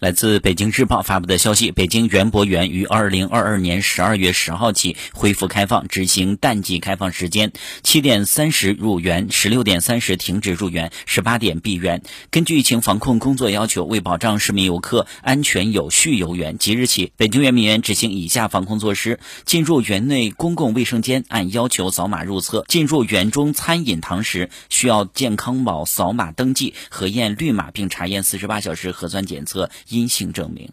来自北京日报发布的消息，北京园博园于二零二二年十二月十号起恢复开放，执行淡季开放时间：七点三十入园，十六点三十停止入园，十八点闭园。根据疫情防控工作要求，为保障市民游客安全有序游园，即日起，北京圆明园执行以下防控措施：进入园内公共卫生间按要求扫码入厕；进入园中餐饮堂时需要健康宝扫码登记，核验绿码并查验四十八小时核酸检测。阴性证明。